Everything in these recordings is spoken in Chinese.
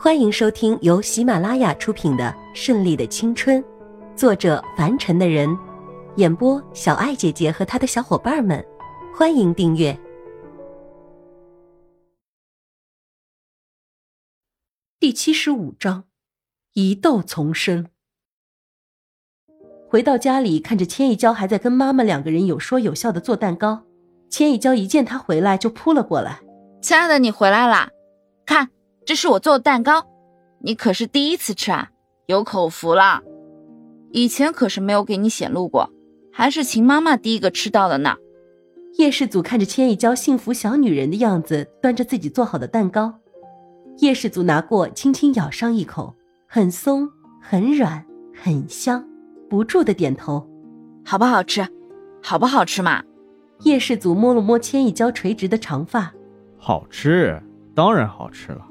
欢迎收听由喜马拉雅出品的《顺利的青春》，作者凡尘的人，演播小爱姐姐和她的小伙伴们。欢迎订阅第七十五章：疑窦丛生。回到家里，看着千一娇还在跟妈妈两个人有说有笑的做蛋糕，千一娇一见她回来就扑了过来：“亲爱的，你回来啦！看。”这是我做的蛋糕，你可是第一次吃啊，有口福了。以前可是没有给你显露过，还是秦妈妈第一个吃到的呢。叶世祖看着千一娇幸福小女人的样子，端着自己做好的蛋糕，叶世祖拿过，轻轻咬上一口，很松，很软，很香，不住的点头，好不好吃？好不好吃嘛？叶世祖摸了摸千一娇垂直的长发，好吃，当然好吃了。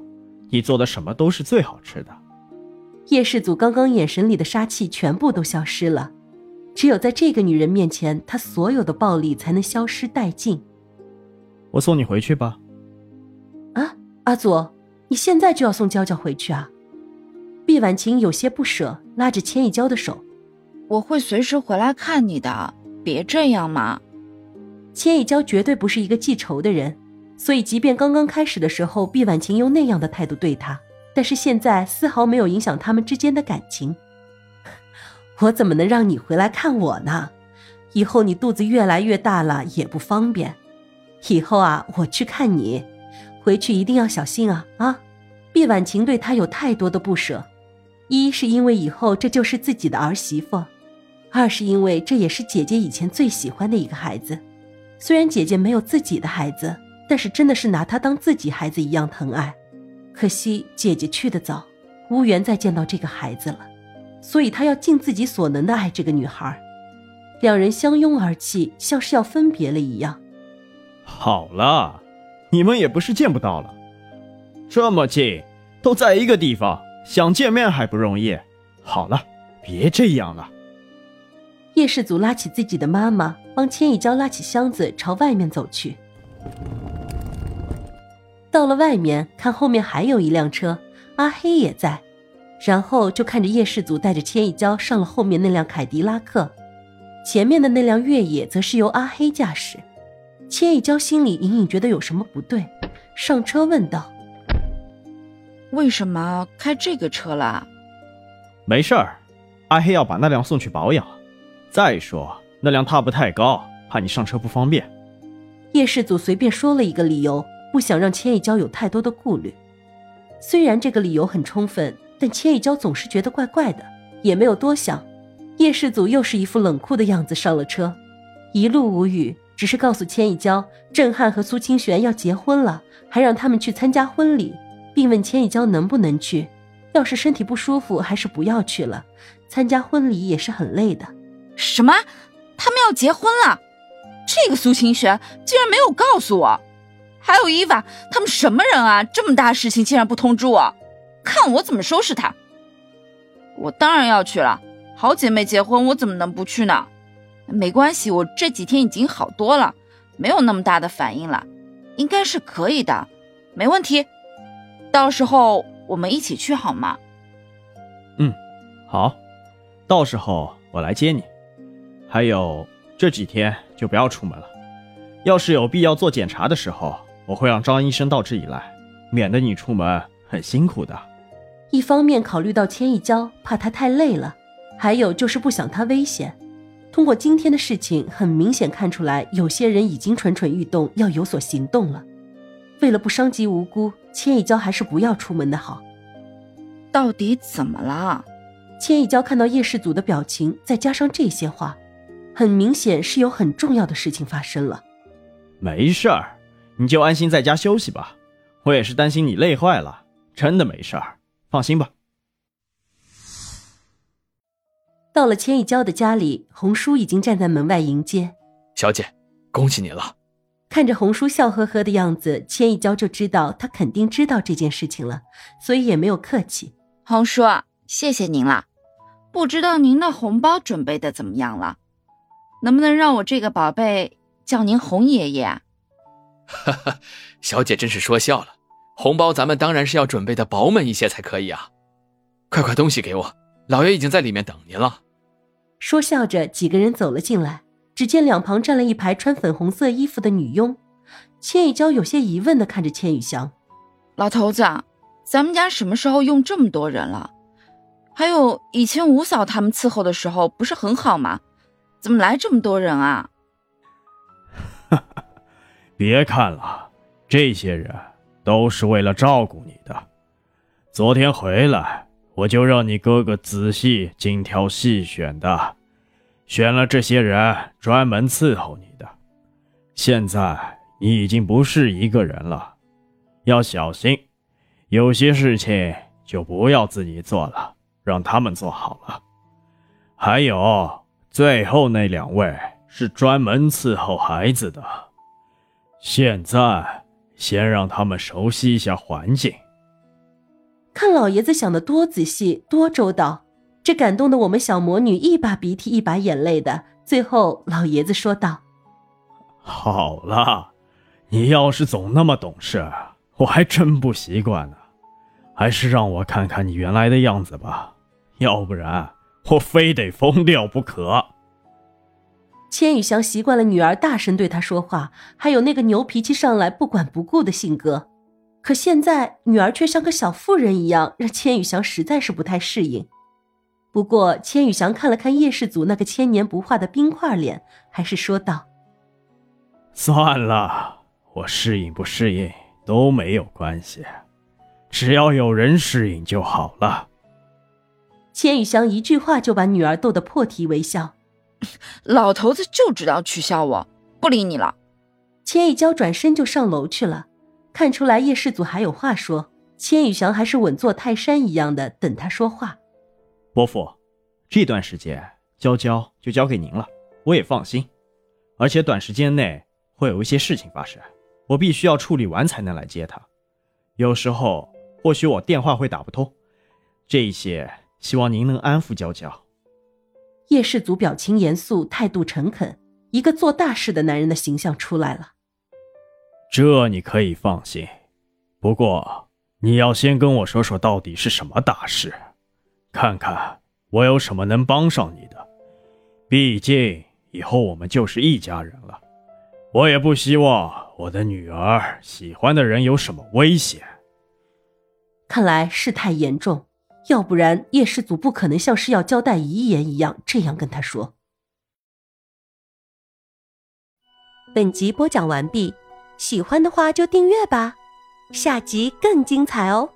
你做的什么都是最好吃的。叶世祖刚刚眼神里的杀气全部都消失了，只有在这个女人面前，他所有的暴力才能消失殆尽。我送你回去吧。啊，阿祖，你现在就要送娇娇回去啊？毕婉晴有些不舍，拉着千一娇的手：“我会随时回来看你的，别这样嘛。”千一娇绝对不是一个记仇的人。所以，即便刚刚开始的时候，毕婉晴用那样的态度对他，但是现在丝毫没有影响他们之间的感情。我怎么能让你回来看我呢？以后你肚子越来越大了，也不方便。以后啊，我去看你，回去一定要小心啊啊！毕婉晴对他有太多的不舍，一是因为以后这就是自己的儿媳妇，二是因为这也是姐姐以前最喜欢的一个孩子。虽然姐姐没有自己的孩子。但是真的是拿她当自己孩子一样疼爱，可惜姐姐去的早，无缘再见到这个孩子了，所以他要尽自己所能的爱这个女孩。两人相拥而泣，像是要分别了一样。好了，你们也不是见不到了，这么近，都在一个地方，想见面还不容易。好了，别这样了。叶世祖拉起自己的妈妈，帮千一娇拉起箱子，朝外面走去。到了外面，看后面还有一辆车，阿黑也在，然后就看着叶世祖带着千一娇上了后面那辆凯迪拉克，前面的那辆越野则是由阿黑驾驶。千一娇心里隐隐觉得有什么不对，上车问道：“为什么开这个车啦？”“没事儿，阿黑要把那辆送去保养。再说那辆踏步太高，怕你上车不方便。”叶世祖随便说了一个理由。不想让千一娇有太多的顾虑，虽然这个理由很充分，但千一娇总是觉得怪怪的，也没有多想。叶世祖又是一副冷酷的样子上了车，一路无语，只是告诉千一娇，郑汉和苏清玄要结婚了，还让他们去参加婚礼，并问千一娇能不能去。要是身体不舒服，还是不要去了。参加婚礼也是很累的。什么？他们要结婚了？这个苏清玄竟然没有告诉我！还有伊娃，他们什么人啊？这么大事情竟然不通知我，看我怎么收拾他！我当然要去了，好姐妹结婚，我怎么能不去呢？没关系，我这几天已经好多了，没有那么大的反应了，应该是可以的，没问题。到时候我们一起去好吗？嗯，好，到时候我来接你。还有这几天就不要出门了，要是有必要做检查的时候。我会让张医生到这里来，免得你出门很辛苦的。一方面考虑到千一娇怕她太累了，还有就是不想她危险。通过今天的事情，很明显看出来，有些人已经蠢蠢欲动，要有所行动了。为了不伤及无辜，千一娇还是不要出门的好。到底怎么了？千一娇看到叶世祖的表情，再加上这些话，很明显是有很重要的事情发生了。没事儿。你就安心在家休息吧，我也是担心你累坏了，真的没事儿，放心吧。到了千一娇的家里，红叔已经站在门外迎接。小姐，恭喜你了。看着红叔笑呵呵的样子，千一娇就知道他肯定知道这件事情了，所以也没有客气。红叔，谢谢您了。不知道您的红包准备的怎么样了？能不能让我这个宝贝叫您红爷爷啊？哈哈，小姐真是说笑了，红包咱们当然是要准备的饱满一些才可以啊！快快东西给我，老爷已经在里面等您了。说笑着，几个人走了进来。只见两旁站了一排穿粉红色衣服的女佣。千羽娇有些疑问的看着千羽香：“老头子，咱们家什么时候用这么多人了？还有以前五嫂他们伺候的时候不是很好吗？怎么来这么多人啊？”，别看了，这些人都是为了照顾你的。昨天回来，我就让你哥哥仔细精挑细选的，选了这些人专门伺候你的。现在你已经不是一个人了，要小心，有些事情就不要自己做了，让他们做好了。还有最后那两位是专门伺候孩子的。现在先让他们熟悉一下环境。看老爷子想的多仔细、多周到，这感动的我们小魔女一把鼻涕一把眼泪的。最后，老爷子说道：“好了，你要是总那么懂事，我还真不习惯呢。还是让我看看你原来的样子吧，要不然我非得疯掉不可。”千羽翔习惯了女儿大声对他说话，还有那个牛脾气上来不管不顾的性格，可现在女儿却像个小妇人一样，让千羽翔实在是不太适应。不过千羽翔看了看叶氏祖那个千年不化的冰块脸，还是说道：“算了，我适应不适应都没有关系，只要有人适应就好了。”千羽翔一句话就把女儿逗得破涕为笑。老头子就知道取笑我，不理你了。千羽娇转身就上楼去了。看出来叶世祖还有话说，千羽翔还是稳坐泰山一样的等他说话。伯父，这段时间娇娇就交给您了，我也放心。而且短时间内会有一些事情发生，我必须要处理完才能来接她。有时候或许我电话会打不通，这些希望您能安抚娇娇。叶氏族表情严肃，态度诚恳，一个做大事的男人的形象出来了。这你可以放心，不过你要先跟我说说到底是什么大事，看看我有什么能帮上你的。毕竟以后我们就是一家人了，我也不希望我的女儿喜欢的人有什么危险。看来事态严重。要不然，叶氏祖不可能像是要交代遗言一样这样跟他说。本集播讲完毕，喜欢的话就订阅吧，下集更精彩哦。